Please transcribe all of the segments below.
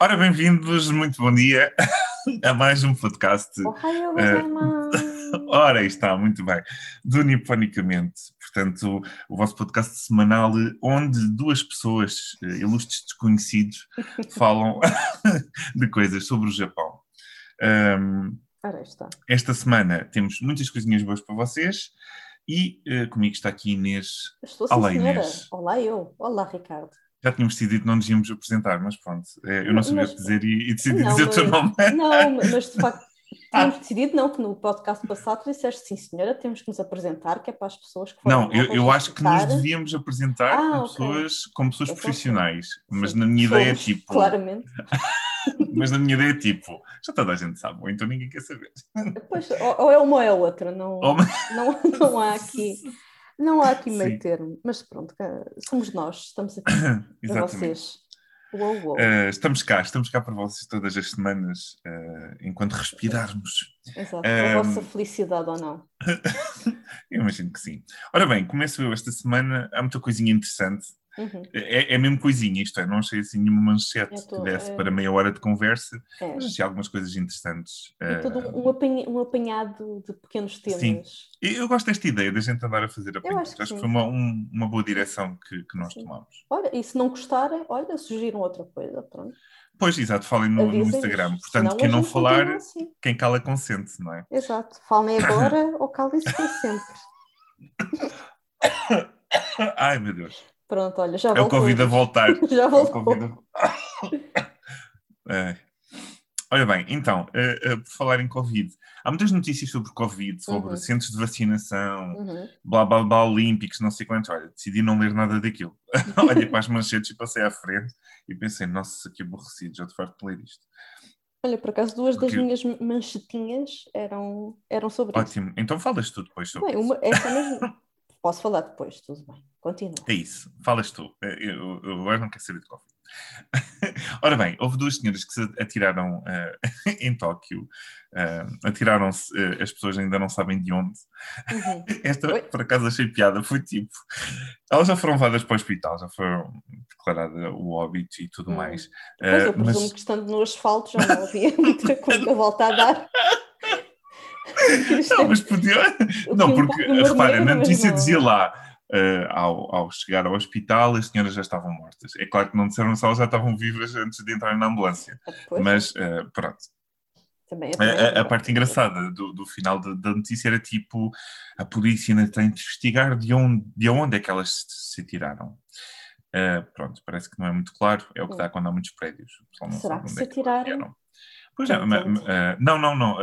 Ora, bem-vindos, muito bom dia a mais um podcast. Ohio Eh, gozaimasu. Ora, está, muito bem. Do Niponicamente, portanto, o vosso podcast semanal onde duas pessoas, eh, ilustres desconhecidos, falam de coisas sobre o Japão. Ahm, Ora, está. esta semana temos muitas coisinhas boas para vocês e eh, comigo está aqui Inês. Estou sim, Olá, senhora. Inês. Olá, eu. Olá, Ricardo. Já tínhamos decidido que não nos íamos apresentar, mas pronto, eh, eu não Mas- sabia mas- dizer e, e decidi Não, dizer o teu mas- nome. Não, mas de facto, tínhamos decidido não, que no podcast passado tu disseste sim, senhora, temos que nos apresentar, que é para as pessoas que foram Não, eu, eu acho que nos devíamos apresentar Ah, com, ok. pessoas, com pessoas Então, sim. profissionais, mas Sim, na minha ideia é tipo, Claramente. mas na minha ideia é tipo, já toda a gente sabe, ou então ninguém quer saber. Pois, ou, ou é uma ou é outra, não, não, não há aqui, não há aqui meio Sim. termo. Mas pronto, somos nós, estamos aqui para vocês. Uou, uou. Eh, estamos cá, estamos cá para vocês todas as semanas, eh, enquanto respirarmos. Exato, ehm, a vossa felicidade ou não. Eu imagino que sim. Ora bem, começo eu esta semana, há muita coisinha interessante. Uhum, É, é mesmo coisinha, isto é, não achei assim nenhuma manchete É que desse é. para meia hora de conversa, é. mas achei algumas coisas interessantes. E eh, todo um, apanha- um apanhado de pequenos temas. Sim. Eu gosto desta ideia da gente andar a fazer apanhos. acho Acho, que que sim. foi uma, um- uma boa direção que, que nós Sim. tomamos. Olha, e se não gostarem, olha, sugiram outra coisa, pronto. Pois, exato, falem no, no. Instagram. Portanto, Senão quem não falar, assim. quem cala consente, não é? Exato. Falem agora ou calem-se sempre. Ai, meu Deus. Pronto, olha, já É o voltou. Covid a voltar. Já É o voltou. Covid a- É. Olha bem, então, eh, eh, por falar em Covid, há muitas notícias sobre Covid, sobre Uhum. centros de vacinação, Uhum. blá blá blá olímpicos, não sei quantos. Olha, decidi não ler nada daquilo. Olhei para as manchetes e passei à frente e pensei, nossa, que aborrecido, já te farto de ler isto. Olha, por acaso, duas Porque- das minhas manchetinhas eram, eram sobre isso. Ótimo, então falas tu depois sobre Bem, uma, essa mesmo. Posso falar depois, tudo bem. Continua. É isso, falas tu. Eh, Eu, eu agora não quero saber de Covid. Ora bem, houve duas senhoras que se atiraram eh, em Tóquio. eh, Atiraram-se, eh, as pessoas ainda não sabem de onde. Uhum. Esta, Oi? por acaso, achei piada. Foi tipo. Elas já foram levadas para o hospital, já foram declarada o óbito e tudo Hum. mais. Pois eu presumo mas, que estando no asfalto já não havia muita coisa a volta a dar. Não, mas podia. Não, que porque, repara, na notícia dizia lá. eh, ao, ao chegar ao hospital, as senhoras já estavam mortas. É claro que não disseram se elas já estavam vivas antes de entrar na ambulância. Pois, Mas eh, pronto. é A, a- a parte engraçada do, do final da, da notícia era tipo: a polícia ainda tem de investigar de onde, de onde é que elas se, se tiraram. Eh, pronto, parece que não é muito claro. É o que dá quando há muitos prédios. Será que se é que atiraram? vieram. Pois é, eh, não, não, não.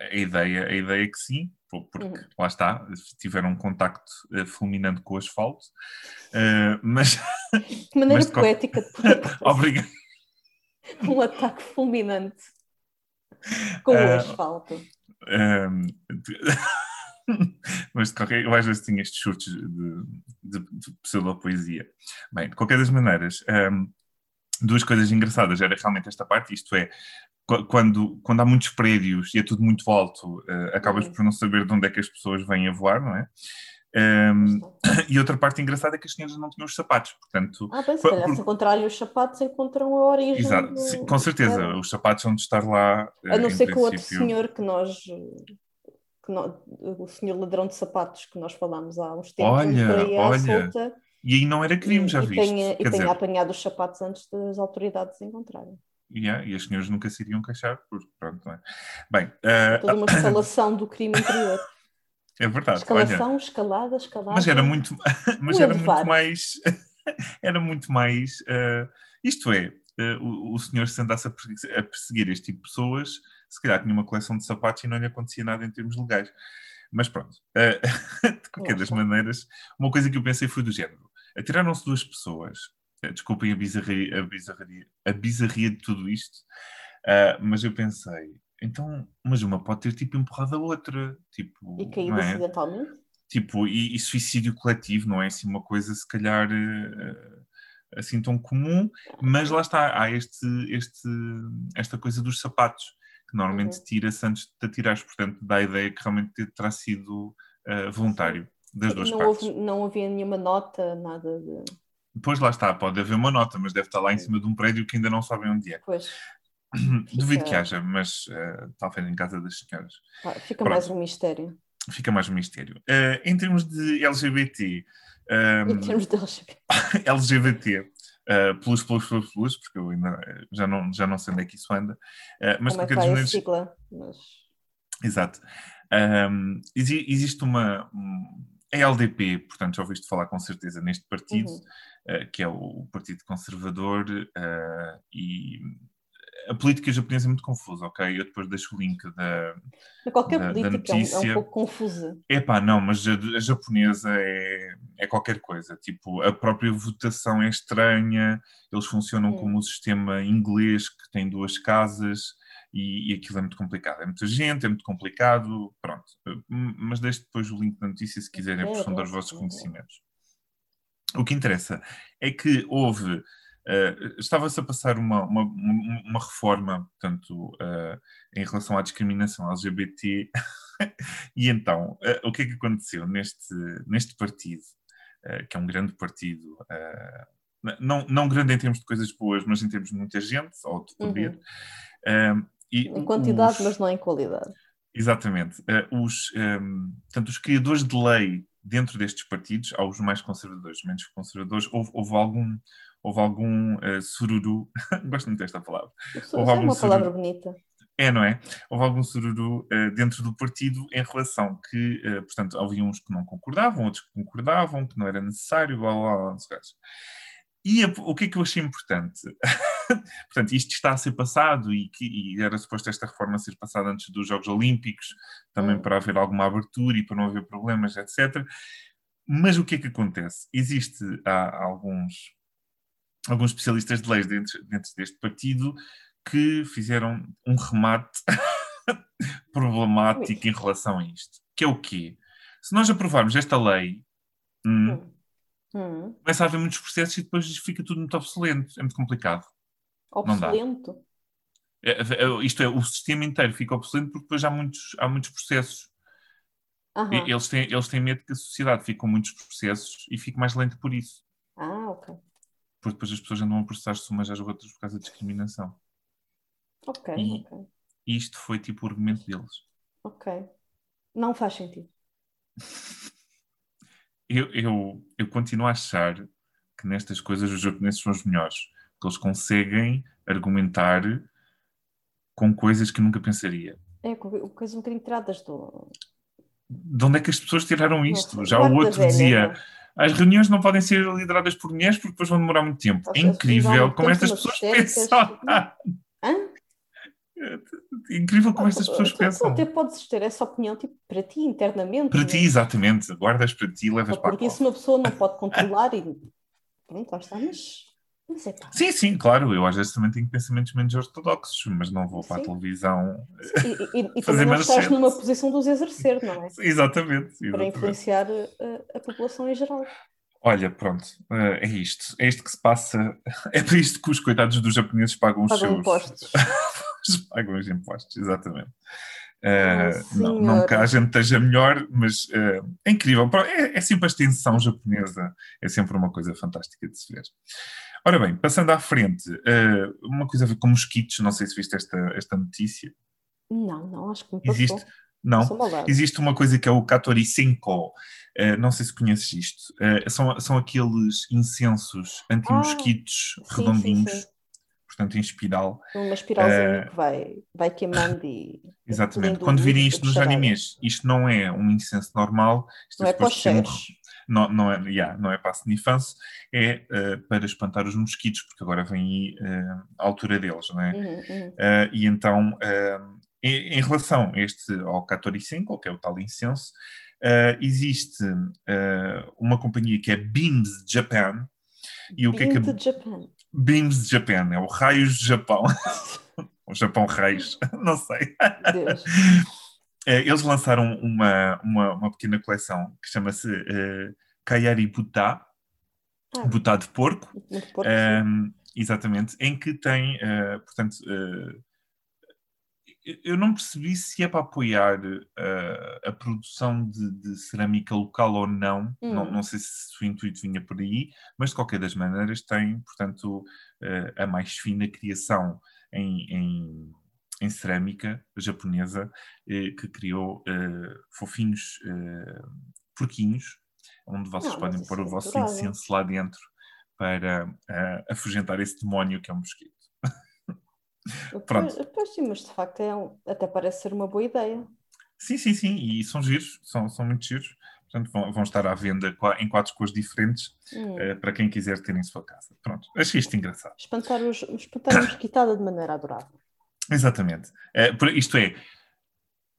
A, ideia, a ideia é que sim, po- porque Uhum. lá está, tiveram um contacto eh, fulminante com o asfalto. Eh, mas, Que maneira mas de poética de obrigado. um ataque fulminante com o Ah, asfalto. De- mas de qualquer eu às vezes tinha estes chutes de, de, de pseudopoesia. Bem, de qualquer das maneiras, um, duas coisas engraçadas era realmente esta parte, isto é, quando, quando há muitos prédios e é tudo muito alto, uh, acabas Uhum. por não saber de onde é que as pessoas vêm a voar, não é? Um, e outra parte engraçada é que as senhoras não tinham os sapatos, portanto, Ah, bem, se calhar por- se encontrarem os sapatos encontram a origem. exato, do- sim, com certeza, Era. os sapatos vão de estar lá. A não em ser que o outro senhor que nós. Que o senhor ladrão de sapatos que nós falámos há uns tempos, Olha, olha, solta E aí não era crime, já e viste? tenha, e tenha dizer, apanhado os sapatos antes das autoridades encontrarem. Yeah, e as senhoras nunca se iriam queixar, porque pronto, não é? Bem, eh, Toda uma escalação do crime interior. é verdade, olha, Escalação, escalada, escalada. mas era muito, mas era muito mais, era muito mais, eh, isto é, eh, o, o senhor se andasse a perseguir, a perseguir este tipo de pessoas, se calhar tinha uma coleção de sapatos e não lhe acontecia nada em termos legais. Mas pronto, eh, de qualquer das maneiras, uma coisa que eu pensei foi do género, atiraram-se duas pessoas, desculpem a bizarria, a bizarria, a bizarria de tudo isto, ah, mas eu pensei, então, mas uma pode ter tipo empurrado a outra, tipo, E caído é? acidentalmente. Tipo, e, e suicídio coletivo não é assim uma coisa se calhar eh, assim tão comum, mas lá está, há este, este, esta coisa dos sapatos, que normalmente Uhum. tira-se antes de atirares, portanto dá a ideia que realmente terá sido eh, voluntário das duas não, partes. houve, não havia nenhuma nota, nada de. Depois lá está, pode haver uma nota, mas deve estar lá em cima de um prédio que ainda não sabem onde é. Pois. Duvido Fica- que haja, mas uh, talvez em casa das senhoras. Ah, Fica Pronto. mais um mistério. Fica mais um mistério. Uh, em termos de LGBT, um, Em termos de LGBT. LGBT, uh, plus, plus, plus, plus, porque eu ainda já não, já não sei onde é que isso anda, uh, mas Como é que vai a maneira, sigla? Mas... exato. Um, exi- existe uma. Um, a LDP, portanto, já ouviste falar com certeza neste partido, Uhum. Uh, que é o Partido Conservador, uh, e a política japonesa é muito confusa, ok? Eu depois deixo o link da, Mas Qualquer Da- da política é um- é um, notícia. pouco confusa. Epá, não, mas a, a japonesa é, é qualquer coisa. Tipo, a própria votação é estranha, eles funcionam como o sistema inglês que tem duas casas e, e aquilo é muito complicado. É muita gente, é muito complicado, pronto. Mas deixo depois o link da notícia se quiserem É, aprofundar os vossos é. conhecimentos. O que interessa é que houve. eh, Estava-se a passar uma, uma, uma reforma, portanto, eh, em relação à discriminação LGBT, e então, eh, o que é que aconteceu neste, neste partido, que é um grande partido, não, não grande em termos de coisas boas, mas em termos de muita gente, ou de poder. Uhum. e Em quantidade, os- mas não em qualidade. Exatamente. Os, ehm, portanto, os criadores de lei dentro destes partidos, há os mais conservadores, menos conservadores, houve, houve algum, houve algum eh, sururu, gosto muito desta palavra, Isso Houve é algum uma palavra sururu. bonita. é, não é? Houve algum sururu eh, dentro do partido em relação que, eh, portanto, havia uns que não concordavam, outros que concordavam, que não era necessário, blá blá blá, que. E a- o que é que eu achei importante? Portanto, isto está a ser passado e, que, e era suposto esta reforma ser passada antes dos Jogos Olímpicos, também Hum. para haver alguma abertura e para não haver problemas, etc. Mas o que é que acontece? Existe há alguns, alguns especialistas de leis dentro, dentro deste partido que fizeram um remate problemático em relação a isto. Que é o quê? Se nós aprovarmos esta lei, hum, Hum. Hum. começa a haver muitos processos e depois fica tudo muito obsoleto. É muito complicado. Obsolento. É, é, isto é, o sistema inteiro fica obsoleto porque depois há muitos, há muitos processos. Aham. E- Eles têm, eles têm medo que a sociedade fique com muitos processos e fique mais lento por isso. Ah, ok. Porque depois as pessoas andam a processar-se umas às outras por causa de discriminação. Ok, E- ok. Isto foi tipo o argumento deles. Ok. Não faz sentido. Eu, eu, eu continuo a achar que nestas coisas os japoneses são os melhores. Que eles conseguem argumentar com coisas que nunca pensaria. É co- coisas um bocadinho tiradas do. De onde é que as pessoas tiraram isto? Nossa, Já o outro velha, dizia: não. as reuniões não podem ser lideradas por mulheres porque depois vão demorar muito tempo. É seja, incrível como estas pessoas pensam. Hã? É incrível como estas pessoas Tu- tu pensam. até podes ter essa opinião tipo, para ti internamente. Para não ti, é? exatamente. Guardas para ti, levas Só para a porque isso uma pessoa não pode controlar e pronto, lá está, mas, mas é pá. Sim, sim, claro. Eu às vezes também tenho pensamentos menos ortodoxos, mas não vou para a televisão. E, e- e Fazer também não estás numa posição de os exercer, não é? Exatamente. Para exatamente. influenciar a, a população em geral. Olha, pronto, eh, é isto. É isto que se passa. É para isto que os coitados dos japoneses pagam os Pagam seus. impostos. pagam os impostos, exatamente. Eh, Ah, não, não que a gente esteja melhor, mas eh, é incrível. É, é sempre a extensão japonesa, é sempre uma coisa fantástica de se ver. Ora bem, passando à frente, eh, uma coisa a ver com mosquitos, não sei se viste esta, esta notícia. Não, não, acho que me passou. Existe, não. Existe uma coisa que é o Katori Senko. Eh, não sei se conheces isto. Eh, são, são aqueles incensos anti-mosquitos Ah, sim, redondinhos, sim, sim. Portanto em espiral. Uma espiralzinha Eh, que vai, vai queimando e. Exatamente. Quando virem isto nos animes, isto não é um incenso normal. Isto Não é para os suposto ser um- cheiros. não, não, é, yeah, não é para a snifanço, é eh, para espantar os mosquitos, porque agora vem aí eh, a altura deles, não é? Uhum, uhum. Uh, e então, uh, em, em relação a este, ao Katori Senko, que é o tal incenso, uh, existe uh, uma companhia que é Beams Japan. E o que é que é de Japan. Beams Japan? É o Raios de Japão. o Japão Raios, não sei. Deus. Uh, eles lançaram uma, uma, uma pequena coleção que chama-se uh, Kayari Buta, Ah. Buta de porco. Porco. Um, exatamente, em que tem, uh, portanto, uh, eu não percebi se é para apoiar uh, a produção de, de, cerâmica local ou não. Hum. não. não. sei se o intuito vinha por aí, mas de qualquer das maneiras tem, portanto, uh, a mais fina criação em, em, em cerâmica japonesa eh, que criou fofinhos porquinhos, onde vocês não, podem pôr o é vosso incenso lá dentro para afugentar esse demónio que é um mosquito. Pronto. Pois, sim, mas de facto é um, até parece ser uma boa ideia. Sim, sim, sim, e são giros, são, são muito giros. Portanto, vão, vão estar à venda em quatro cores diferentes hum. uh, para quem quiser ter em sua casa. Pronto, achei isto engraçado. Espantar, os, espantar a mosquitada de maneira adorável. Exatamente. Uh, isto é,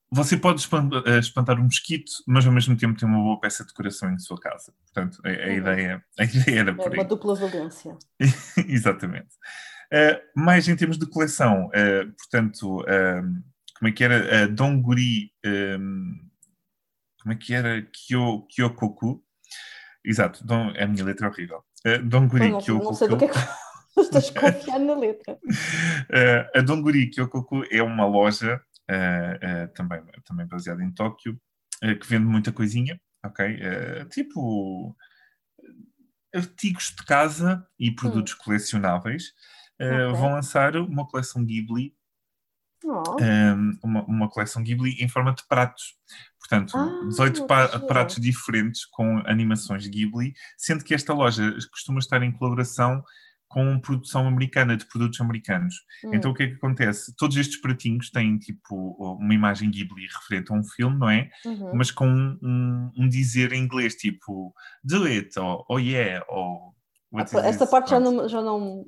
você pode eh, espantar um mosquito, mas ao mesmo tempo ter uma boa peça de decoração em sua casa. Portanto, a, a uhum. ideia, a ideia era por é aí. Uma dupla valência. Exatamente. Uh, mais em termos de coleção, uh, portanto, uh, como é que era? Uh, Donguri, como é que era? Kyo, Kyokoku. Exato, Don, a minha letra é horrível. Uh, Donguri não, Kyokoku. Não sei do que é que estás a confiar na letra. a Donguri Kyokoku é uma loja, também, também baseada em Tóquio, que vende muita coisinha, ok? tipo artigos de casa e produtos hum. colecionáveis uh, vão lançar uma coleção Ghibli, oh. um, ehm, uma, uma, coleção Ghibli em forma de pratos. Portanto, ah, 18 pratos diferentes com animações Ghibli, sendo que esta loja costuma estar em colaboração com produção americana, de produtos americanos. Hum. Então o que é que acontece? Todos estes pratinhos têm tipo uma imagem Ghibli referente a um filme, não é? Uhum. Mas com um, um, um, dizer em inglês, tipo do it, ou oh yeah, ou. Esta parte já não, já não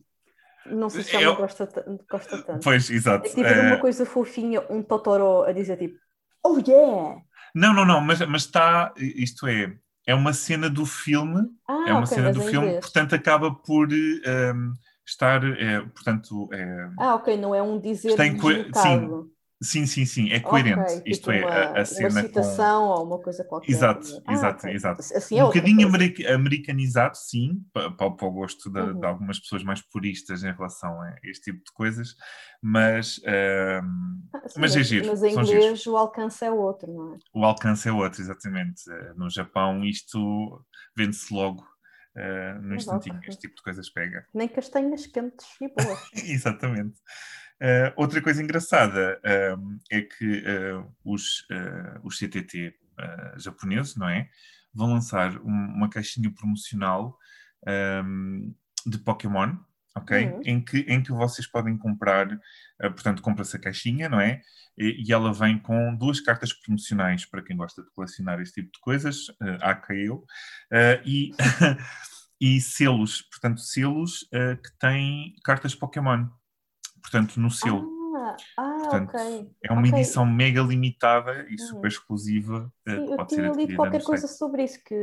não sei se ela eu... gosta, gosta tanto. Pois, exato. É tipo é... uma coisa fofinha, um Totoro a dizer tipo, oh yeah! Não, não, não, mas, mas está, isto é, é uma cena do filme, ah, é uma okay, cena do filme, inglês. portanto acaba por um, estar, é, portanto... É, ah, ok, não é um dizer tem Sim, Sim, sim, sim, é coerente. Okay, tipo Isto é, uma, a, cena. Uma citação com... ou uma coisa qualquer. Exato, ah, exato, okay. exato. Assim é um bocadinho america americanizado, sim, para, para, o gosto de, uhum. de, algumas pessoas mais puristas em relação a este tipo de coisas, mas, uh, ah, sim, mas é giro. Mas em inglês o alcance é outro, não é? O alcance é outro, exatamente. No Japão isto vende-se logo. Uh, no instantinho, este tipo de coisas pega. Nem castanhas quentes e boas. exatamente. Uh, outra coisa engraçada uh, é que uh, os, os CTT japoneses, não é? Vão lançar um, uma caixinha promocional um, de Pokémon, ok? Uhum. Em, que, em que vocês podem comprar, portanto, compra-se a caixinha, não é? E, e, ela vem com duas cartas promocionais para quem gosta de colecionar este tipo de coisas, uh, aka eu, e, e selos, portanto, selos que têm cartas Pokémon portanto, no selo. Ah, ah portanto, ok. É uma okay. edição mega limitada e hum. super exclusiva. Eh, Sim, eu tinha lido qualquer coisa sobre isso, que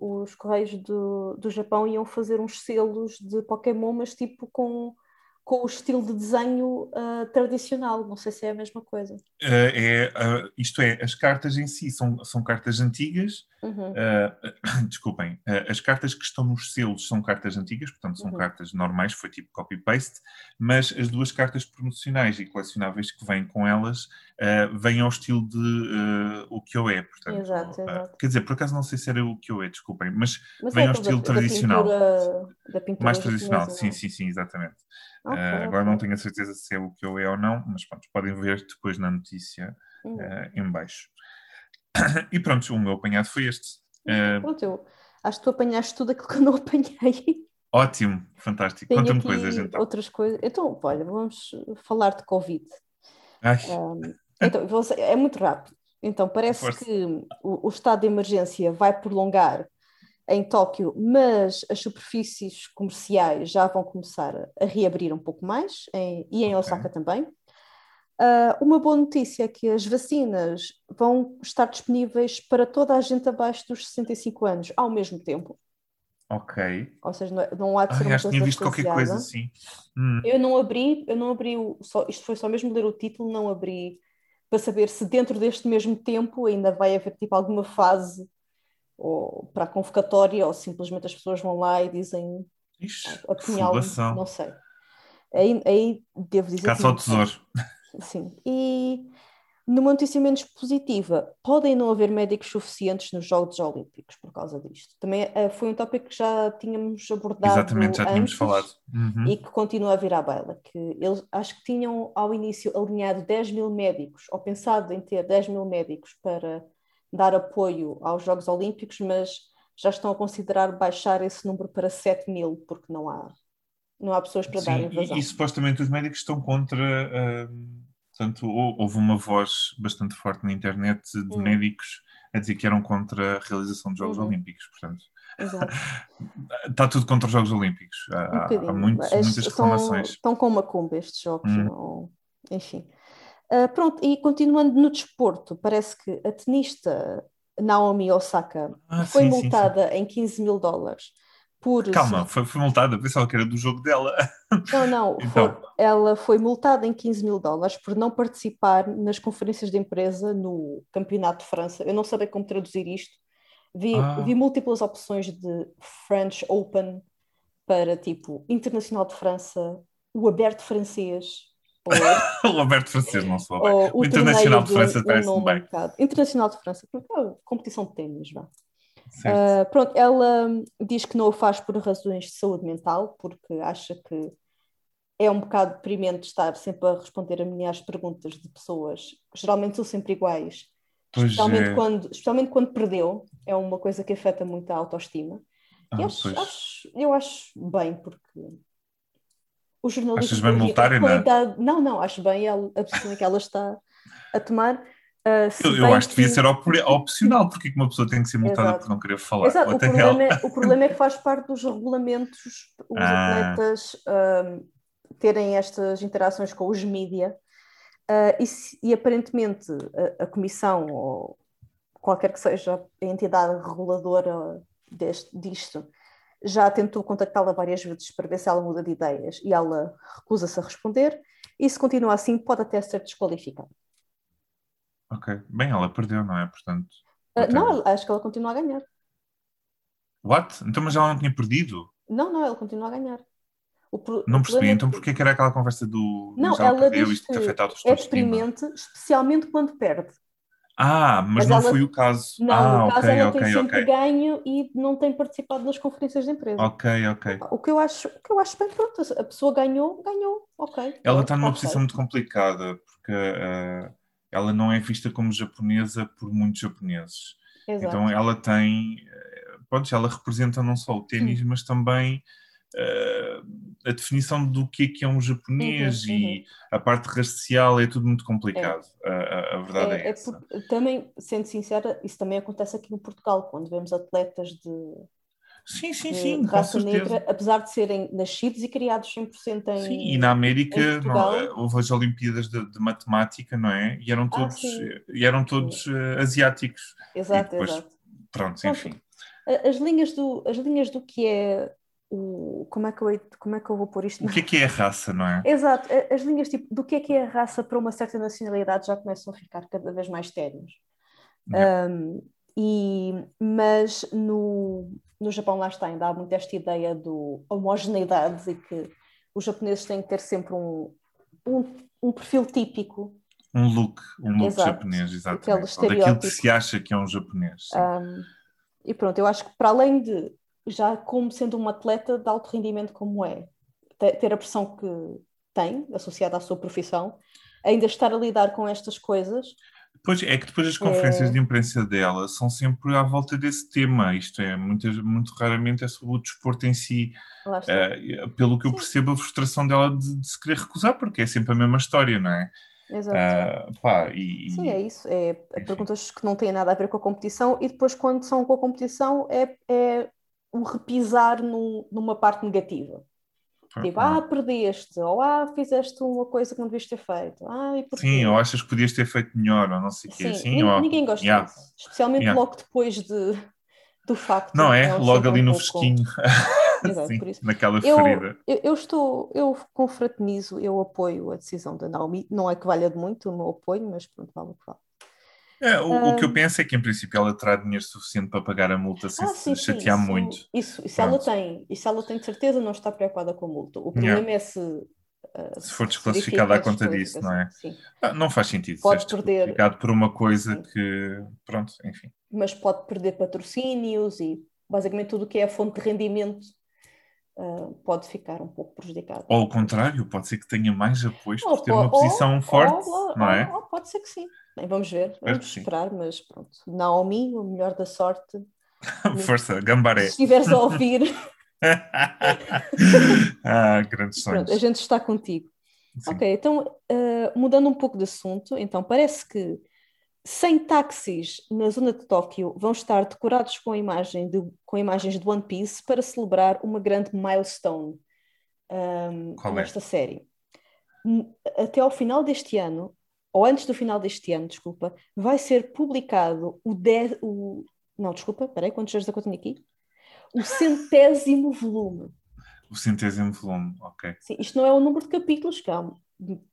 os Correios do, do Japão iam fazer uns selos de Pokémon, mas tipo com com o estilo de desenho uh, tradicional. Não sei se é a mesma coisa. Uh, é, uh, isto é, as cartas em si são, são cartas antigas. Uhum. desculpem, as cartas que estão nos selos são cartas antigas, portanto são uhum. cartas normais, foi tipo copy-paste, mas as duas cartas promocionais e colecionáveis que vêm com elas vêm ao estilo de o que eu é. Portanto, exato, exato. quer dizer, por acaso não sei se era o que eu é, desculpem, mas, mas vem é ao estilo da, tradicional. Da pintura, da pintura Mais tradicional, sim, sim, sim, exatamente. Okay, uh, agora okay. não tenho a certeza se é o que eu é ou não, mas pronto, podem ver depois na notícia uh, em baixo. e pronto, o meu apanhado foi este. Uh, pronto, eu acho que tu apanhaste tudo aquilo que eu não apanhei. Ótimo, fantástico. Conta-me coisas então. Outras coisas. Então, olha, vamos falar de Covid. Um, então, é muito rápido. Então, parece Força. que o, o estado de emergência vai prolongar em Tóquio, mas as superfícies comerciais já vão começar a reabrir um pouco mais, em, e em Osaka okay. também. Uh, uma boa notícia é que as vacinas vão estar disponíveis para toda a gente abaixo dos 65 anos ao mesmo tempo. Ok. Ou seja, não, é, não há de ser ah, uma coisa tinha visto qualquer coisa assim. Hum. Eu não abri, eu não abri, o, só, isto foi só mesmo ler o título, não abri para saber se dentro deste mesmo tempo ainda vai haver tipo alguma fase ou para a convocatória, ou simplesmente as pessoas vão lá e dizem Ixi, a punhal, não sei. Aí, aí devo dizer. Caça ao tesouro. Sim. E numa notícia menos positiva, podem não haver médicos suficientes nos Jogos Olímpicos por causa disto. Também uh, foi um tópico que já tínhamos abordado Exatamente, já tínhamos falado. Uhum. E que continua a vir à baila. Que eles acho que tinham ao início alinhado 10 mil médicos, ou pensado em ter 10 mil médicos para dar apoio aos Jogos Olímpicos, mas já estão a considerar baixar esse número para 7 mil, porque não há, não há pessoas para Sim, darem vazão. E, e supostamente os médicos estão contra... Uh Portanto, houve uma voz bastante forte na internet de uhum. médicos a dizer que eram contra a realização dos Jogos uhum. Olímpicos. Portanto, está tudo contra os Jogos Olímpicos. Há, um há muitos, muitas reclamações. Estão com uma cumba estes jogos, uhum. enfim. Uh, pronto, e continuando no desporto, parece que a tenista Naomi Osaka ah, foi sim, multada sim, sim. em 15 mil dólares por. Calma, foi, foi multada, pensava que era do jogo dela. Não, não, então... foi, ela foi multada em 15 mil dólares por não participar nas conferências de empresa no Campeonato de França. Eu não sabia como traduzir isto. Vi, ah. vi múltiplas opções de French Open para tipo Internacional de França, o Aberto Francês. Ou... o Aberto Francês, não sou bem. O, o Internacional de França parece-me bem. Internacional de França, porque é competição de tênis, vá. Uh, pronto, ela diz que não o faz por razões de saúde mental, porque acha que é um bocado deprimente estar sempre a responder a milhares de perguntas de pessoas que geralmente são sempre iguais, especialmente, é. quando, especialmente quando perdeu, é uma coisa que afeta muito a autoestima. Ah, acho, acho, eu acho bem, porque o jornalista. Achas bem multar, qualidade... não? Não, acho bem a, a posição que ela está a tomar. Uh, eu, eu acho que devia ser opcional, porque uma pessoa tem que ser multada Exato. por não querer falar. Exato. O, problema é, o problema é que faz parte dos regulamentos os ah. atletas uh, terem estas interações com os mídia uh, e, e, aparentemente a, a, comissão ou qualquer que seja a entidade reguladora deste, disto já tentou contactá-la várias vezes para ver se ela muda de ideias e ela recusa-se a responder e se continua assim pode até ser desqualificada. Ok. Bem, ela perdeu, não é? Portanto. Uh, não, acho que ela continua a ganhar. What? Então, mas ela não tinha perdido? Não, não, ela continua a ganhar. Pro, não percebi, então é porquê que era aquela conversa do. Não, ela perdeu, diz que é deprimente, especialmente quando perde. Ah, mas, mas não ela... foi o caso. Não, ah, no caso okay, ela okay, tem sempre okay. ganho e não tem participado nas conferências de empresa. Ok, ok. O que eu acho, o que eu acho bem pronto, a pessoa ganhou, ganhou, ok. Ela está numa posição muito complicada, porque uh, ela não é vista como japonesa por muitos japoneses. Exato. Então ela tem, eh, pronto, ela representa não só o ténis, mas também uh, a definição do que é que é um japonês uhum, e uhum. a parte racial é tudo muito complicado. É. A, a, verdade é, é, é essa. Por, também, sendo sincera, isso também acontece aqui no Portugal, quando vemos atletas de Sim, sim, sim. raça negra, apesar de serem nascidos e criados 100% em. Sim, e na América não, é? houve as Olimpíadas de, de, Matemática, não é? E eram ah, todos, ah, e eram todos uh, asiáticos. Exato, depois, exato. Pronto, enfim. As linhas, do, as linhas do que é o. Como é, que eu, como é que eu vou pôr isto? O que é que é a raça, não é? Exato, as linhas tipo, do que é que é a raça para uma certa nacionalidade já começam a ficar cada vez mais ténues. Um, e, mas no, no Japão lá está, ainda há muito esta ideia do homogeneidade e que os japoneses têm que ter sempre um, um, um perfil típico. Um look, um look exato, japonês, exatamente. Daquilo que se acha que é um japonês. Um, e pronto, eu acho que para além de, já como sendo um atleta de alto rendimento como é, ter a pressão que tem, associada à sua profissão, ainda estar a lidar com estas coisas Pois é que depois as conferências é... de imprensa dela são sempre à volta desse tema, isto é, muitas, muito raramente é sobre o desporto em si. Uh, pelo que eu percebo, a frustração dela de, de, se querer recusar, porque é sempre a mesma história, não é? Exato. Uh, pá, e, Sim, é isso. É, é perguntas que não têm nada a ver com a competição e depois, quando são com a competição, é, é o repisar num, numa parte negativa. Tipo, ah, perdeste, ou ah, fizeste uma coisa que não devias ter feito. Ah, e Sim, ou achas que podias ter feito melhor, ou não sei o quê. Sim, Sim ou... ninguém gosta yeah. disso. Especialmente yeah. logo depois de, do facto. Não é? Logo ali um no fresquinho. Exato, Sim, por isso. Naquela eu, ferida. Eu, eu, estou, eu confraternizo, eu apoio a decisão da Naomi. Não é que valha de muito o meu apoio, mas pronto, vale o que vale. É, o, um, o, que eu penso é que, em princípio, ela terá dinheiro suficiente para pagar a multa sem ah, sim, se chatear sim, muito. Isso, isso ela tem, isso ela tem de certeza, não está preocupada com a multa. O problema yeah. é se Uh, se for desclassificado à conta disso, não é? Sim. Ah, não faz sentido pode ser perder por uma coisa sim. que, pronto, enfim. Mas pode perder patrocínios e basicamente tudo o que é a fonte de rendimento uh, pode ficar um pouco prejudicado. Ou ao contrário, pode ser que tenha mais apoios por ter uma posição ou, forte, ou, não é? Ou, pode ser que sim. Bem, vamos ver, vamos esperar, mas pronto. Naomi, o melhor da sorte. Força, gambaré. Se estiveres a ouvir. ah, grandes sonhos. Pronto, a gente está contigo. Sim. Ok, então, uh, mudando um pouco de assunto, então parece que 100 táxis na zona de Tóquio vão estar decorados com, imagem de, com imagens de One Piece para celebrar uma grande milestone um, é? esta série. Até ao final deste ano, ou antes do final deste ano, desculpa, vai ser publicado o, de, o não, desculpa, peraí, quantos anos é que eu tenho aqui? O centésimo volume. O centésimo volume, ok. Sim, isto não é o número de capítulos, que há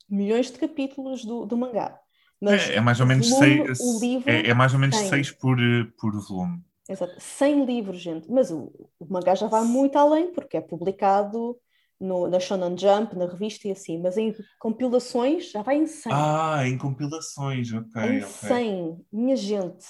milhões de capítulos do, do mangá. Mas é, é, mais ou menos volume, seis, livro, é, é, mais ou menos seis por, por volume. Exato, 100 livros, gente. Mas o, o mangá já vai muito além, porque é publicado no, na Shonen Jump, na revista e assim, mas em compilações já vai em 100. Ah, em compilações, ok. Em okay. 100, minha gente.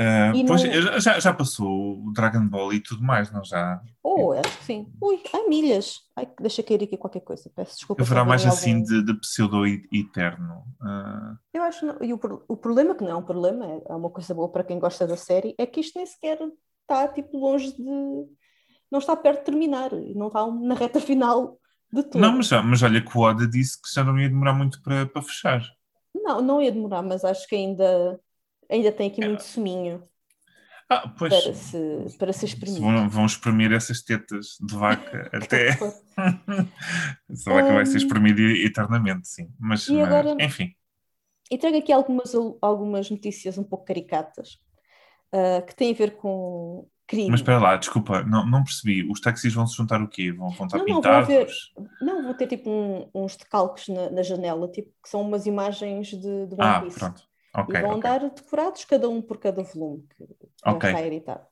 Uh, pois, não... já, já passou o Dragon Ball e tudo mais, não já? Oh, acho que sim. Ui, há milhas. Ai, deixa cair aqui qualquer coisa, peço desculpa. Haverá mais assim algum... de, de pseudo-eterno. Uh... Eu acho, não, e o, o problema, que não é um problema, é, é uma coisa boa para quem gosta da série, é que isto nem sequer está tipo longe de. Não está perto de terminar, não está na reta final de tudo. Não, mas, mas olha que o Oda disse que já não ia demorar muito para, para fechar. Não, não ia demorar, mas acho que ainda ainda tem aqui é. muito suminho. Ah, pois, para, se, para se exprimir. Vão, vão exprimir essas tetas de vaca até. Essa vaca um, vai ser espremida eternamente, sim. Mas, mas agora, enfim. E trago aqui algumas, algumas notícias um pouco caricatas uh, que têm a ver com crime. Mas espera lá, desculpa, não, não percebi. Os táxis vão se juntar o quê? Vão, vão estar não, pintados? Não, vou, não, ter tipo um, uns decalques na, na, janela, tipo, que são umas imagens de, de Ah, pronto. Okay, e vão okay. andar decorados, cada um por cada volume que okay. vai editar.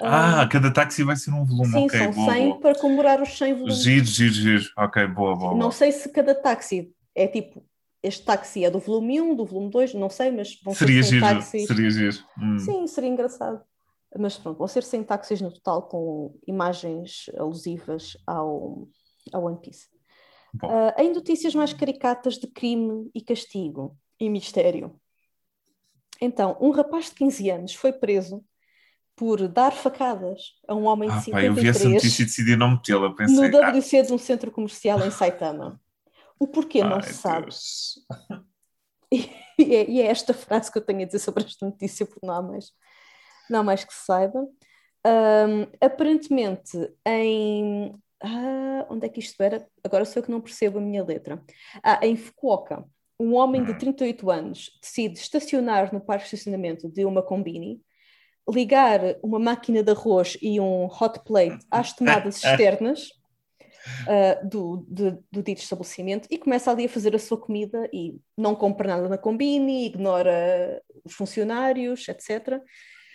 Ah, um, cada táxi vai ser um volume, sim, ok. São boa, 100 boa. para comemorar os 100 volumes. Giro, giro, giro. Ok, boa, boa. Não boa. sei se cada táxi é tipo, este táxi é do volume 1, do volume 2, não sei, mas vão seria ser 100 giro, táxis. Seria giro. Hum. Sim, seria engraçado. Mas pronto, vão ser 100 táxis no total com imagens alusivas ao, ao One Piece. Uh, em notícias mais caricatas de crime e castigo e mistério. Então, um rapaz de 15 anos foi preso por dar facadas a um homem de ah, 53 pá, eu vi essa notícia e decidi não metê-la. Pensei, no WC ah. de um centro comercial em Saitama. O porquê Ai, não se sabe. E, e, é, e, é, esta frase que eu tenho a dizer sobre esta notícia, porque não há mais, não há mais que se saiba. Um, aparentemente, em. Ah, onde é que isto era? Agora sou eu que não percebo a minha letra. Ah, em Fukuoka um homem de 38 hum. anos decide estacionar no parque de estacionamento de uma combini, ligar uma máquina de arroz e um hot plate às tomadas externas uh, do, de, do dito estabelecimento e começa ali a fazer a sua comida e não compra nada na combini, ignora os funcionários, etc.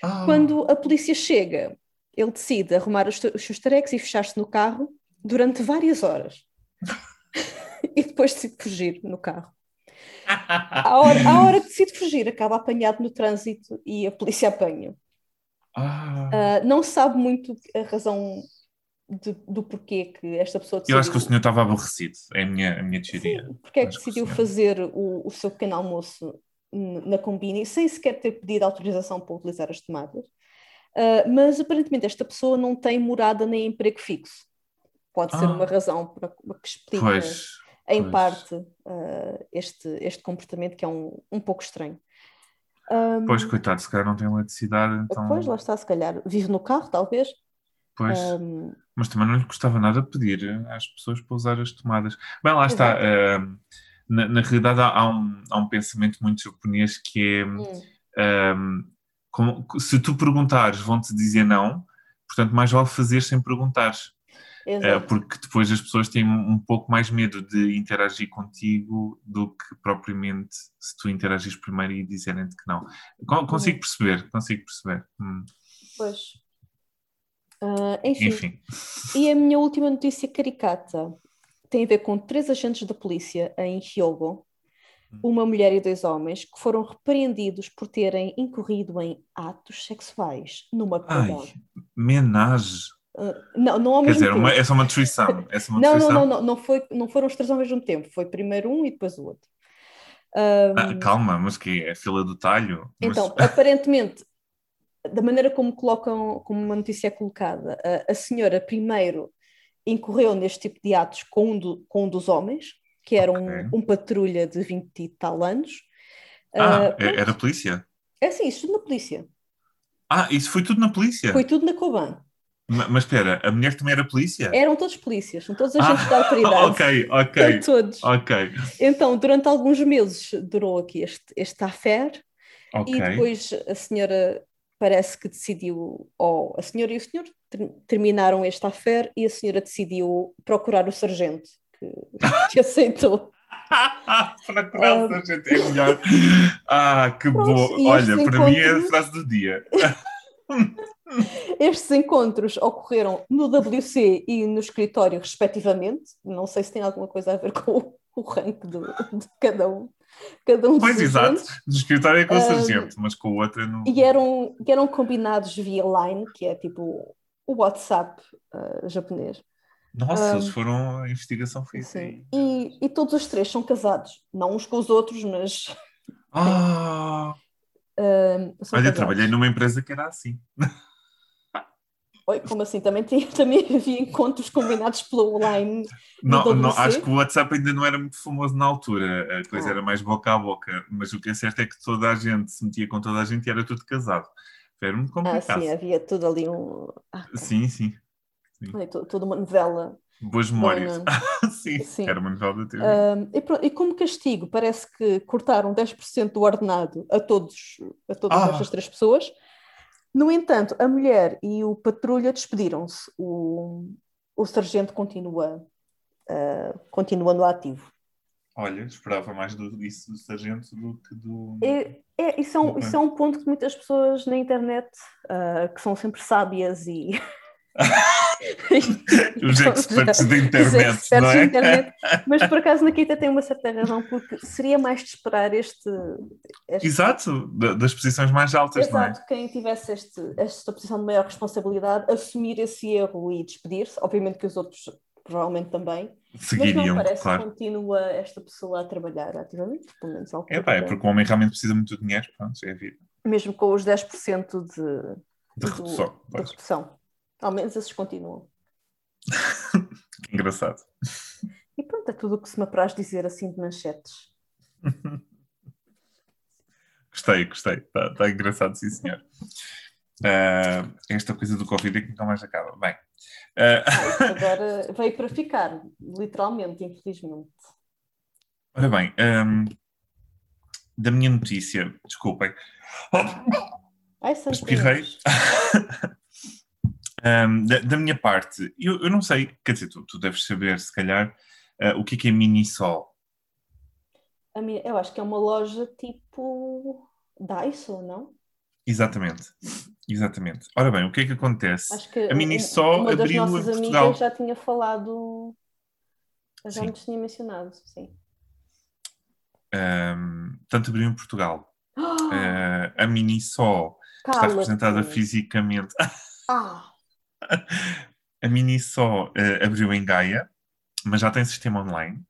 Oh. Ah. Quando a polícia chega, ele decide arrumar os, os seus tarecos e fechar-se no carro durante várias horas. e depois decide fugir no carro a, hora, a hora que decide fugir, acaba apanhado no trânsito e a polícia apanha. Ah. Uh, não sabe muito a razão de, do porquê que esta pessoa decidiu... Eu acho que o senhor estava aborrecido, é a minha, a minha teoria. Sim, porque é que decidiu que fazer o, o seu pequeno almoço na Combini sem sequer ter pedido autorização para utilizar as tomadas. Uh, mas aparentemente esta pessoa não tem morada nem emprego fixo. Pode ah. ser uma razão para, que explica pois em pois. parte, uh, este, este comportamento que é um, um pouco estranho. Um, pois, coitado, se calhar não tem eletricidade, então... Pois, lá está, se calhar vive no carro, talvez. Pois, um, mas também não lhe custava nada pedir às pessoas para usar as tomadas. Bem, lá está, uh, na, na, realidade há, há, um, há um pensamento muito japonês que é... Hum. Um, como, se tu perguntares, vão-te dizer não, portanto, mais vale fazer sem perguntares. Uh, porque depois as pessoas têm um pouco mais medo de interagir contigo do que propriamente se tu interagires primeiro e dizerem-te que não. Consigo uhum. perceber, consigo perceber. Hum. Pois. Uh, enfim. enfim. E a minha última notícia caricata tem a ver com três agentes da polícia em Hyogo, hum. uma mulher e dois homens, que foram repreendidos por terem incorrido em atos sexuais numa Ai, menage. Uh, não, não ao Quer dizer, uma, é só uma threesome. É uma não, não, não, não, não, foi, não foram os três ao mesmo tempo. Foi primeiro um e depois o outro. Um, ah, calma, mas que é a fila do talho? Então, aparentemente, da maneira como colocam, como uma notícia é colocada, a, a senhora primeiro incorreu neste tipo de atos com um, do, com um dos homens, que era okay. um, um, patrulha de 20 e tal anos. Ah, uh, era polícia? É assim, isso tudo na polícia. Ah, isso foi tudo na polícia? Foi tudo na Coban. Mas, espera, a mulher também era polícia? Eram todos polícias, são todos agentes ah, da autoridade. ok, ok. Eram todos. Ok. Então, durante alguns meses durou aqui este, este affair. Okay. E depois a senhora parece que decidiu, ou a senhora e o senhor ter, terminaram este affair e a senhora decidiu procurar o sargento, que, que aceitou. procurar o sargento é melhor. Ah, que bom. Olha, para encontros... mim é a frase do dia. Estes encontros ocorreram no WC e no escritório, respectivamente. Não sei se tem alguma coisa a ver com o rank de, de cada um. Cada um pois, exato. No escritório é com o sargento, mas com o outro não. E eram, eram combinados via Line, que é tipo o WhatsApp uh, japonês. Nossa, um, eles foram a investigação feita. E, e todos os três são casados, não uns com os outros, mas. Ah! Uh, Olha, eu trabalhei numa empresa que era assim. Oi, como assim? Também, tinha, também havia encontros combinados pelo online? Não, não, acho que o WhatsApp ainda não era muito famoso na altura, a coisa ah. era mais boca a boca, mas o que é certo é que toda a gente se metia com toda a gente e era tudo casado. Era muito complicado. Ah, sim, havia tudo ali um. Ah, sim, sim. sim. toda uma novela. Boas memórias. sim, sim, era uma novela da TV. Um, e, pronto, e, como castigo, parece que cortaram 10% do ordenado a, todos, a todas ah. estas três pessoas no entanto, a mulher e o patrulha despediram-se. O, o sargento continua, uh, continua no ativo. Olha, esperava mais do, disso do sargento do que do. É, é, isso, é um, isso é um ponto que muitas pessoas na internet, uh, que são sempre sábias e Os experts da internet, não é? Internet. Mas por acaso na Kita tem uma certa razão, porque seria mais de esperar este. este... Exato, das posições mais altas, Exato, não é? quem tivesse este, esta posição de maior responsabilidade, assumir esse erro e despedir-se, obviamente que os outros provavelmente também. Seguiriam, mas não parece claro. que continua esta pessoa a trabalhar ativamente, pelo menos É, pá, é porque o homem realmente precisa muito de dinheiro, pronto, é a vida. Mesmo com os 10% de, de, redução. De redução. Ao menos esses continuam. que engraçado. E pronto, é tudo o que se me apraz dizer assim de manchetes. gostei, gostei. Está tá engraçado, sim, senhor. Uh, esta coisa do Covid é que nunca mais acaba. Bem. Uh... Agora veio para ficar, literalmente, infelizmente. Ora bem, um, da minha notícia, desculpem. Ai, Espirrei. Um, da, da, minha parte, eu, eu, não sei, quer dizer, tu, tu deves saber, se calhar, uh, o que é que é Minisol. Minha, eu acho que é uma loja tipo Daiso, não? Exatamente, exatamente. Ora bem, o que é que acontece? Acho que a Minisol uma abriu das nossas amigas já tinha falado, já nos tinha mencionado, sim. Um, tanto abriu em Portugal. Uh, a Minisol está representada fisicamente. Ah! a Mini só uh, abriu em Gaia, mas já tem sistema online,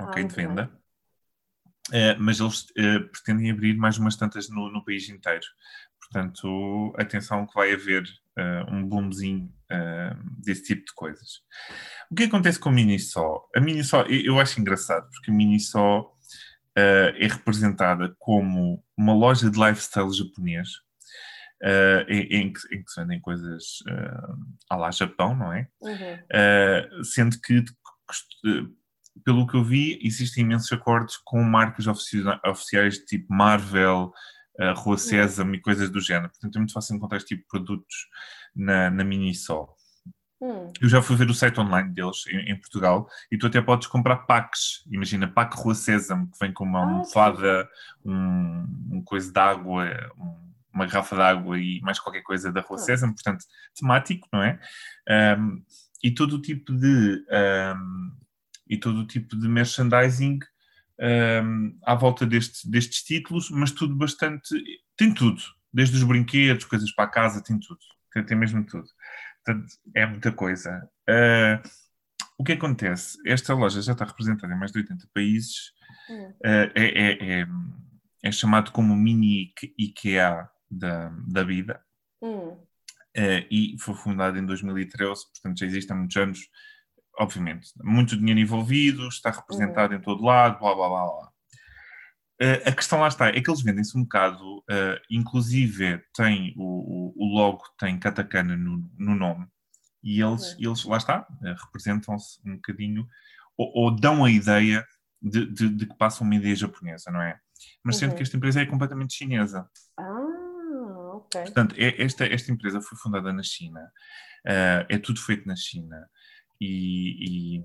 ok, ah, de venda. Uh, mas eles uh, pretendem abrir mais umas tantas no, no, país inteiro. Portanto, atenção que vai haver um boomzinho desse tipo de coisas. O que acontece com a Mini Só? A Mini Só, eu, eu acho engraçado, porque a Mini Só é representada como uma loja de lifestyle japonês, uh, em, em, que, em, que, se vendem coisas uh, à lá Japão, não é? Uhum. Uh, sendo que, pelo que eu vi, existem imensos acordos com marcas oficiais tipo Marvel, uh, Rua Sésamo uhum. e coisas do género. Portanto, é muito fácil encontrar este tipo de produtos na, na Miniso. Hum. Eu já fui ver o site online deles em, em, Portugal e tu até podes comprar packs. Imagina, pack Rua Sésamo, que vem com uma ah, almofada, um, um coisa de água, um uma garrafa de água e mais qualquer coisa da Rua ah. César, portanto, temático, não é? Um, e todo o tipo de um, e todo o tipo de merchandising um, à volta deste, destes títulos, mas tudo bastante. tem tudo, desde os brinquedos, coisas para a casa, tem tudo, tem, tem mesmo tudo. Portanto, é muita coisa. Uh, o que acontece? Esta loja já está representada em mais de 80 países, uh, é, é, é, é, chamado como mini IKEA da, da vida. Uh, e foi fundada em 2013, portanto já existe há muitos anos obviamente, muito dinheiro envolvido, está representado uhum. em todo lado, blá blá blá blá. Uh, a questão lá está, é que eles vendem-se um bocado, uh, inclusive tem o, o, logo, tem katakana no, no nome, e eles, uhum. eles lá está, representam-se um bocadinho, ou, ou dão a ideia de, de, de, que passam uma ideia japonesa, não é? Mas sendo uhum. que esta empresa é completamente chinesa. Ah, ok. Portanto, esta, esta empresa foi fundada na China, é tudo feito na China, e, e,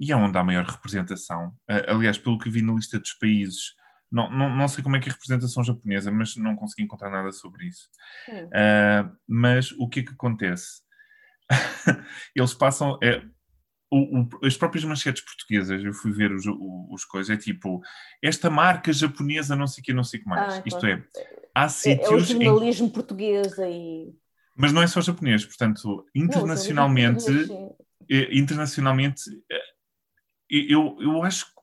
e é onde há maior representação. Uh, aliás, pelo que vi na lista dos países, não, não, não sei como é que é a representação japonesa, mas não consegui encontrar nada sobre isso. Uh, mas o que é que acontece? Eles passam. É, o, o, as próprias manchetes portuguesas, eu fui ver os, os, coisas, é tipo, esta marca japonesa, não sei o que, não sei o que mais. Ah, Isto é, há sítios. É, é o jornalismo em... português aí. Mas não é só japonês, portanto, internacionalmente. Não, internacionalmente, eh, eu, eu acho que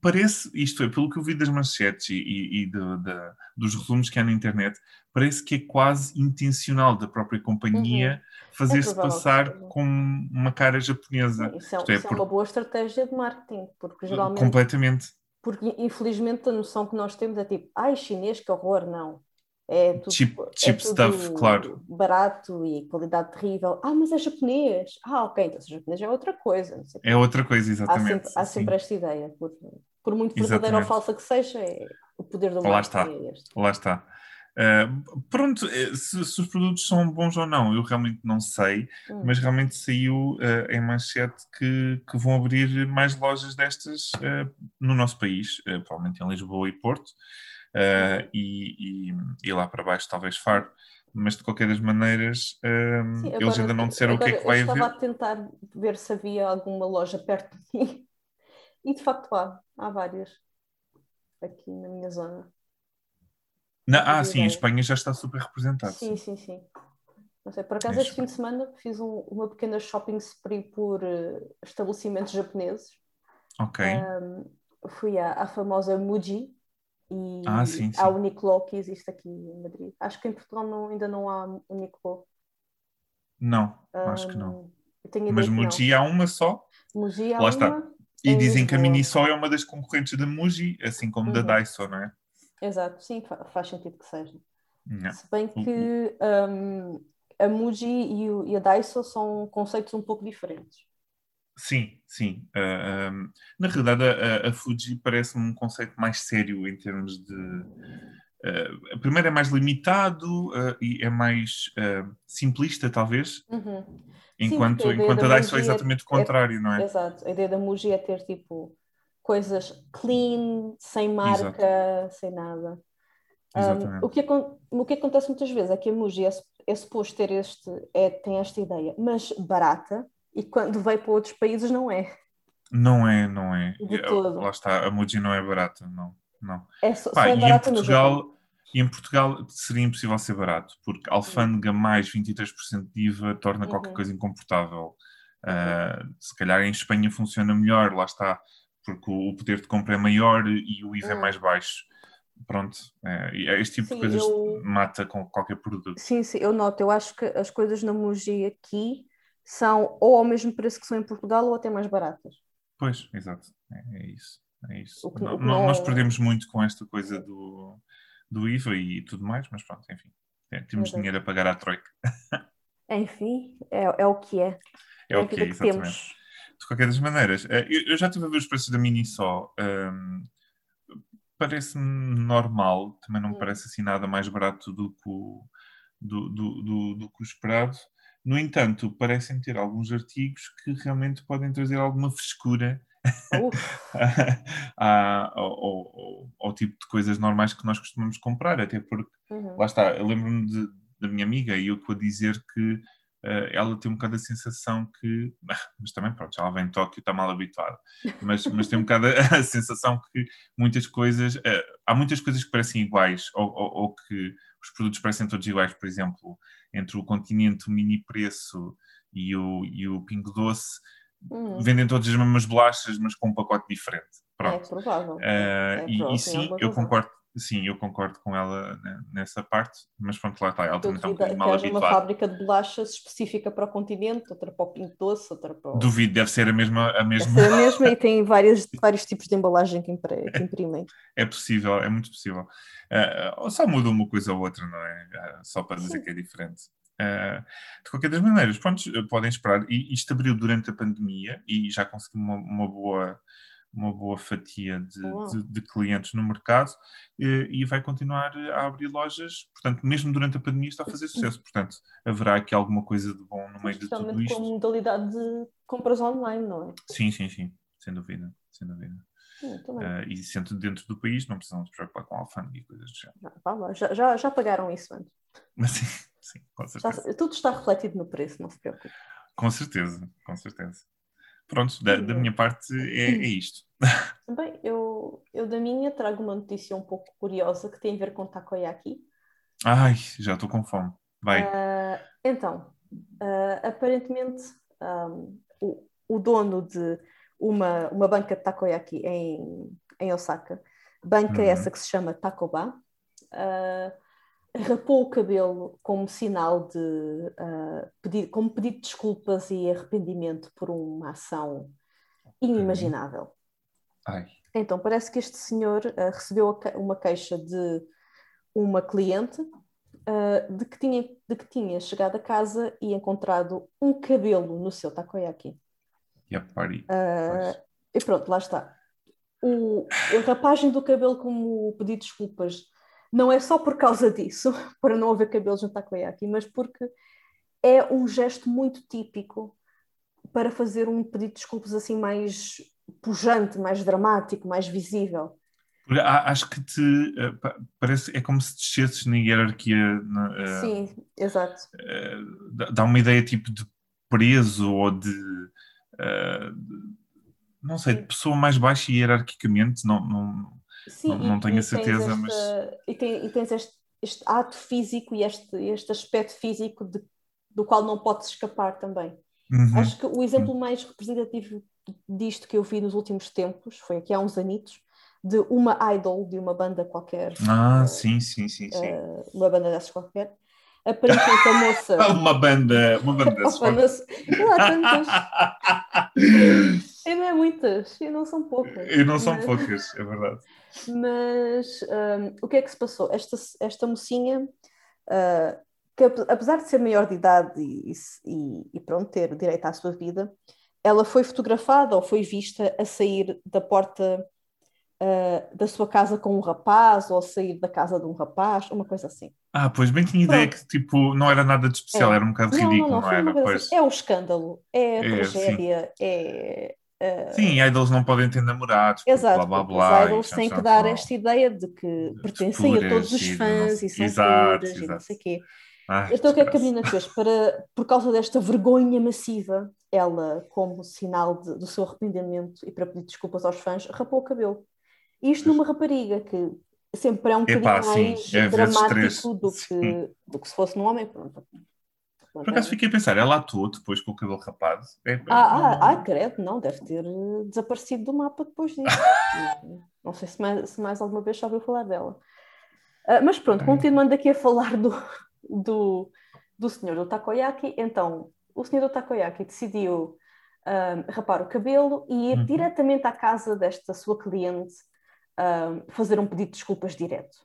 parece, isto é, pelo que eu vi das manchetes e, e, e de, de, dos resumos que há na internet, parece que é quase intencional da própria companhia uhum. fazer-se é passar com uma cara japonesa. Isso é, é, isso é uma boa estratégia de marketing, porque geralmente. Completamente. Porque infelizmente a noção que nós temos é tipo, ai, chinês, que horror, não. É tudo, cheap, cheap é stuff, claro. Barato e qualidade terrível. Ah, mas é japonês. Ah, ok, então se é japonês é outra coisa. É outra coisa, exatamente. Há sempre, há sempre esta ideia. Por, por muito verdadeira ou falsa que seja, é o poder do Lá está. É Lá está. Uh, pronto, eh, se, se, os produtos são bons ou não, eu realmente não sei, hum. mas realmente saiu uh, em manchete que, que vão abrir mais lojas destas uh, no nosso país, provavelmente em Lisboa e Porto uh, e, e, e, lá para baixo talvez Faro, mas de qualquer das maneiras uh, Sim, agora, eles ainda não disseram o que é que vai haver. Eu estava a tentar ver se havia alguma loja perto de mim e de facto há, há várias aqui na minha zona. Na, ah, sim, em Espanha já está super representado. Sim, sim, sim. Não sei, por acaso, este fim de semana fiz um, uma pequena shopping spree por uh, estabelecimentos japoneses. Ok. Um, fui à, à famosa Muji, e ah, sim, sim. há o Uniqlo que existe aqui em Madrid. Acho que em Portugal não, ainda não há Uniqlo. Não, um, acho que não. Mas Muji há uma só? Muji há Lá está. E dizem que a Miniso é uma das concorrentes da Muji, assim como uhum. da Daiso, não é? Exato, sim, faz sentido que seja. Não. Se bem que um, a Muji e, o, e a Daiso são conceitos um pouco diferentes. Sim, sim. Uh, ah, um, na realidade, a, a Fuji parece-me um conceito mais sério em termos de. Uh, primeiro é mais limitado uh, e é mais simplista, talvez. Uhum. Enquanto, sim, a, enquanto a Daiso é exatamente o contrário, é, não é? Exato. A ideia da Muji é ter tipo coisas clean, sem marca, Exato. sem nada. Um, o, que, o que acontece muitas vezes é que a Muji é, é suposto ter este, é, tem esta ideia, mas barata e quando vai para outros países não é. Não é, não é. De todo. Lá está, a Muji não é barata, não. não. É só, Pá, só é e em Portugal, e em Portugal seria impossível ser barato, porque alfândega mais 23% de IVA torna uhum. qualquer coisa incomportável. Uh, se calhar em Espanha funciona melhor, lá está, porque o poder de compra é maior e o IVA é uhum. é mais baixo. Pronto, é, este tipo sim, de coisas eu... mata com qualquer produto. Sim, sim, eu noto. Eu acho que as coisas na Muji aqui são ou ao mesmo preço que são em Portugal ou até mais baratas. Pois, exato, é, é isso. É isso. Que, não, não... Nós perdemos muito com esta coisa do, do IVA e tudo mais, mas pronto, enfim, é, temos é dinheiro a pagar à Troika. enfim, é, é o que é. É, o que é, exatamente. Temos. De qualquer das maneiras, eh, eu, eu já estive a ver os preços da Mini só. Um, parece-me normal, também não me hum. parece assim nada mais barato do que o, do, do, do, do que o esperado. No entanto, parecem ter alguns artigos que realmente podem trazer alguma frescura ao, ao, ao, tipo de coisas normais que nós costumamos comprar, até porque, uhum. lá está, eu lembro-me da minha amiga e eu a dizer que uh, ela tem um bocado a sensação que, mas também pronto, ela vem de Tóquio, está mal habituada, mas, mas tem um bocado a, a sensação que muitas coisas, uh, há muitas coisas que parecem iguais, ou, ou, ou, que os produtos parecem todos iguais, por exemplo, entre o continente, o mini preço e o, e o Pingo Doce, hum. vendem todas as mesmas bolachas, mas com um pacote diferente. Pronto. É provável. Uh, é provável e, e sim, eu concordo sim, eu concordo com ela nessa parte, mas pronto, lá está, ela também está um bocadinho mal habituada. uma fábrica de bolachas específica para o continente, outra para o Pinto Doce, outra para o... Duvido, deve ser a mesma... A mesma... Deve ser a mesma e tem vários, vários tipos de embalagem que, imprimem. É possível, é muito possível. Uh, só muda uma coisa ou outra, não é? Uh, só para dizer sim. que é diferente. Uh, de qualquer das maneiras, pronto, podem esperar. E isto abriu durante a pandemia e já consegui uma, uma boa uma boa fatia de, de, de clientes no mercado e, e, vai continuar a abrir lojas. Portanto, mesmo durante a pandemia está a fazer sucesso. Portanto, haverá aqui alguma coisa de bom no meio de tudo isto. com modalidade de compras online, não é? Sim, sim, sim. Sem dúvida. Sem dúvida. Uh, e sendo dentro do país, não precisam se preocupar com alfândega e coisas do género. já, já, já pagaram isso antes. Mas sim, sim, com certeza. Já, tudo está refletido no preço, não se preocupe. Com certeza, com certeza. Pronto, da, da minha parte é, é isto. Bem, eu, eu da minha trago uma notícia um pouco curiosa que tem a ver com takoyaki. Ai, já estou com fome. Vai. Uh, então, uh, aparentemente, um, o, o dono de uma, uma banca de takoyaki em, em Osaka, banca uhum. essa que se chama Takoba, uh, rapou o cabelo como sinal de uh, pedir, como pedido de desculpas e arrependimento por uma ação inimaginável. Ai. Então, parece que este senhor uh, recebeu uma queixa de uma cliente uh, de, que tinha, de que tinha chegado a casa e encontrado um cabelo no seu takoyaki. A party. e pronto, lá está. O, a rapagem do cabelo como pedido de desculpas não é só por causa disso, para não haver cabelos no takoyaki, mas porque é um gesto muito típico para fazer um pedido de desculpas assim mais pujante, mais dramático, mais visível. Acho que te eh, parece é como se descesses na hierarquia. Uh, Sim, exato. Uh, dá uma ideia tipo de preso ou de uh, não sei, de pessoa mais baixa hierarquicamente, não, não, Sim, não, não tenho a certeza, esta, mas. E, tem, e tens este, este, ato físico e este, este aspecto físico de, do qual não podes escapar também. Uhum. Acho que o exemplo mais representativo disto que eu vi nos últimos tempos foi aqui há uns anitos de uma idol de uma banda qualquer. Ah, uh, sim, sim, sim, sim. Uh, uma banda dessas qualquer. Aparentemente a moça. uma banda, uma banda dessas. Lá tantas. e não é muitas, e não são poucas. E não são poucas, é verdade. Mas um, o que é que se passou? Esta, esta mocinha, uh, que apesar de ser maior de idade e, e, e, pronto, ter direito à sua vida, ela foi fotografada ou foi vista a sair da porta uh, da sua casa com um rapaz ou a sair da casa de um rapaz, uma coisa assim. Ah, pois bem tinha ideia que tipo, não era nada de especial, é. era um bocado não, ridículo, não, não, não era? Assim. É o escândalo, é a é, tragédia, sim. é Sim, idols não podem ter namorados, exato, blá blá blá. Os idols têm que dar esta ideia de que pertencem a todos os fãs e, são exato, e não sei o quê. Ah, então o que é que a menina fez? Para, por causa desta vergonha massiva, ela, como sinal de, do seu arrependimento e para pedir desculpas aos fãs, rapou o cabelo. Isto numa rapariga, que sempre é um bocadinho mais é dramático do que, do que se fosse num homem. Pronto. Por acaso fiquei a pensar, ela atuou depois com o cabelo rapado? É, ah, ah, ah, credo, não, deve ter eh, desaparecido do mapa depois disso. não sei se mais, se mais alguma vez já ouviu falar dela. Uh, mas pronto, continuando aqui a falar do, do, do senhor do takoyaki, então, o senhor do takoyaki decidiu um, rapar o cabelo e ir uhum. diretamente à casa desta sua cliente um, fazer um pedido de desculpas direto.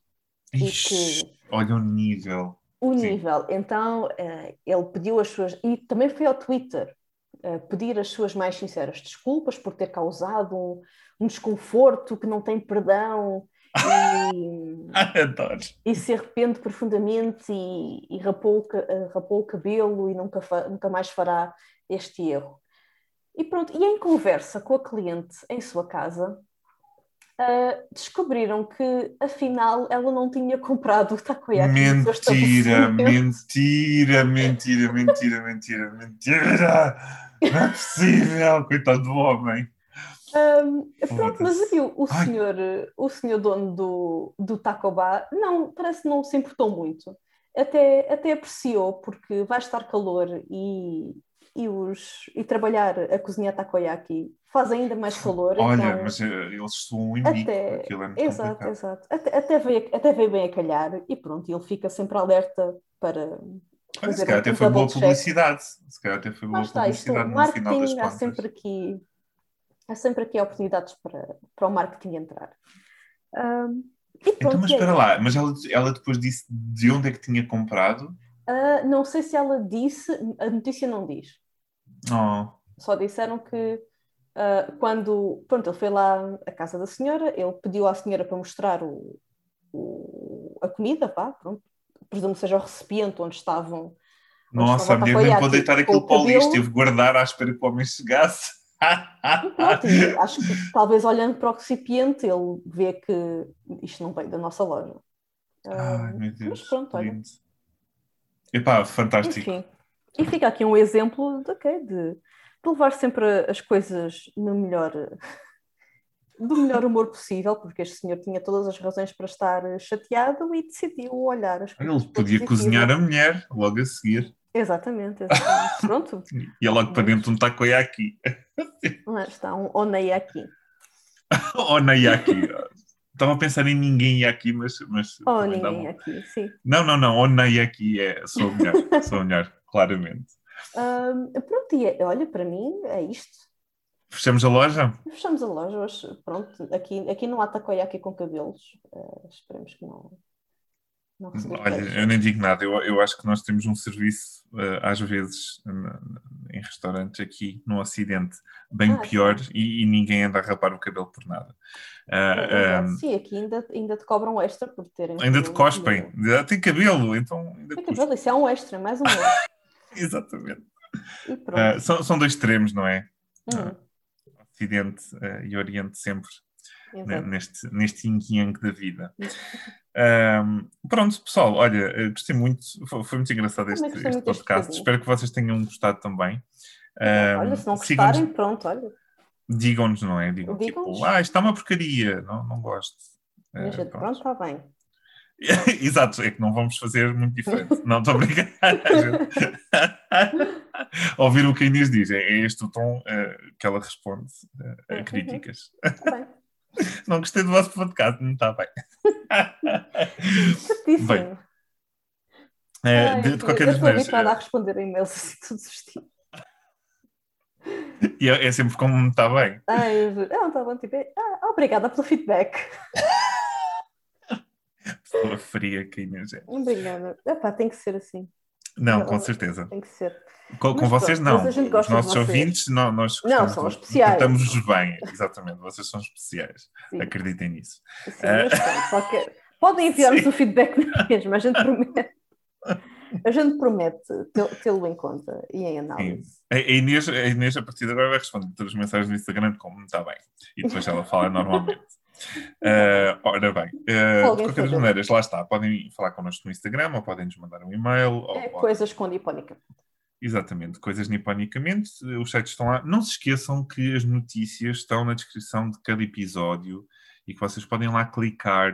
Ixi, que... Olha o nível o Sim. nível. Então, uh, ele pediu as suas. E também foi ao Twitter uh, pedir as suas mais sinceras desculpas por ter causado um, um desconforto que não tem perdão. E, e se arrepende profundamente e, e rapou, uh, rapou o cabelo e nunca, nunca mais fará este erro. E pronto, e em conversa com a cliente em sua casa, uh, descobriram que afinal ela não tinha comprado o takoyaki. Mentira, mentira, mentira, mentira, mentira, mentira! Não é possível, coitado do homem. Um, pronto, mas aqui o, o senhor, o senhor dono do, do Tacoba não, parece que não se importou muito. Até, até apreciou, porque vai estar calor e, e, os, e trabalhar a cozinhar takoyaki faz ainda mais calor. Olha, então, mas eh, eles em bico, até, aquilo é muito Exato, complicado. exato. Até, até, veio, até veio bem a calhar e pronto, ele fica sempre alerta para. Olha, se calhar até foi boa publicidade. Se calhar até foi boa está, publicidade no final das contas. Há sempre aqui, há sempre aqui oportunidades para, para o marketing entrar. Um, e pronto, então, mas espera lá, mas ela, ela depois disse de onde é que tinha comprado? Uh, não sei se ela disse, a notícia não diz. Oh. Só disseram que uh, quando pronto, ele foi lá à casa da senhora, ele pediu à senhora para mostrar o, o a comida, pá, pronto. Presumo que seja o recipiente onde estavam. Nossa, a mulher nem pode deitar aquilo para o lixo, teve guardar à espera que o homem chegasse. pronto, acho que talvez olhando para o recipiente ele vê que isto não veio da nossa loja. Ai, meu Deus. Mas pronto, olha. Epá, fantástico. Enfim, e fica aqui um exemplo de, okay, de, de levar sempre as coisas no melhor do melhor humor possível, porque este senhor tinha todas as razões para estar chateado e decidiu olhar as coisas. Ele podia cozinhar a mulher logo a seguir. Exatamente, exatamente. Pronto. e é logo para dentro um takoyaki. Lá está, um onayaki. onayaki. Estava a pensar em ninguém aqui, mas. mas oh, ninguém aqui, sim. Não, não, não. Onei aqui é. Sou melhor, sou melhor, claramente. Um, pronto, e olha, para mim é isto. Fechamos a loja? Fechamos a loja hoje. Pronto, aqui, aqui não há takoyaki com cabelos. Uh, esperemos que não. Olha, eu nem digo nada. Eu, eu acho que nós temos um serviço, uh, às vezes, em restaurantes aqui no Ocidente, bem ah, pior e, e, ninguém anda a rapar o cabelo por nada. Uh, sim, aqui ainda, ainda te cobram extra por terem. Ainda te cospem. Tem cabelo, então. Ainda Tem cabelo, isso é um extra, mais um extra. Exatamente. Uh, são, são dois extremos, não é? Hum. Ocidente e Oriente sempre né, neste, neste da vida. um, pronto, pessoal, olha, gostei muito, foi, muito engraçado este, este podcast. Espero que vocês tenham gostado também. Um, olha, se não gostarem, pronto, olha. Digam-nos, não é? Digam, tipo, ah, isto está uma porcaria, não, não gosto. Uh, pronto. pronto, está bem. Exato, é que não vamos fazer muito diferente. não, estou a brincar. Ouvir o que a Inês diz, é, é este o tom uh, que ela responde uh, a uhum. críticas. Tá não gostei do vosso podcast, não está bem. Certíssimo. Bem, é, de, de qualquer eu. Estou habituada a responder a e-mails assim todos os dias. E é, é sempre como está bem. Ah, eu, não, está bom, tipo, ah, obrigada pelo feedback. Pessoa fria que Inês é. Obrigada. Epá, tem que ser assim. Não, com certeza. Tem que ser. Com, com vocês não. Os nossos ouvintes, não, nós não, são especiais. Estamos bem, exatamente. Vocês são especiais. Sim. Acreditem nisso. Sim, uh... qualquer... Podem enviar-nos o feedback mesmo, a gente promete. A gente promete tê-lo em conta e em análise. A Inês, a Inês, a partir de agora, vai responder todas as mensagens no Instagram como está bem. E depois ela fala normalmente. Uh, ora bem, uh, de qualquer maneira, lá está. Podem falar connosco no Instagram ou podem nos mandar um e-mail. É, coisas com niponicamente. Exatamente, coisas niponicamente. Os sites estão lá. Não se esqueçam que as notícias estão na descrição de cada episódio e que vocês podem lá clicar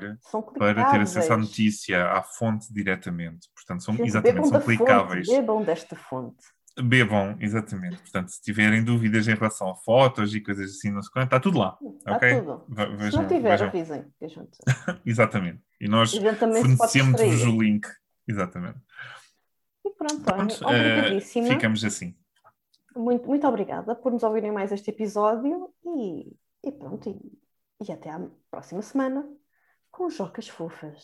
para ter acesso à notícia, à fonte diretamente. Portanto, são, exatamente, são clicáveis. Fonte, bebam desta fonte. Bebam, exatamente. Portanto, se tiverem dúvidas em relação a fotos e coisas assim, não sei quanto, está tudo lá. Está okay? tudo. Vejam, se não tiver, vejam. avisem. exatamente. E nós fornecemos-vos o link. Exatamente. E pronto, pronto uh, ficamos assim. Muito, muito obrigada por nos ouvirem mais este episódio e, e pronto, e, e até à próxima semana com Jocas Fofas.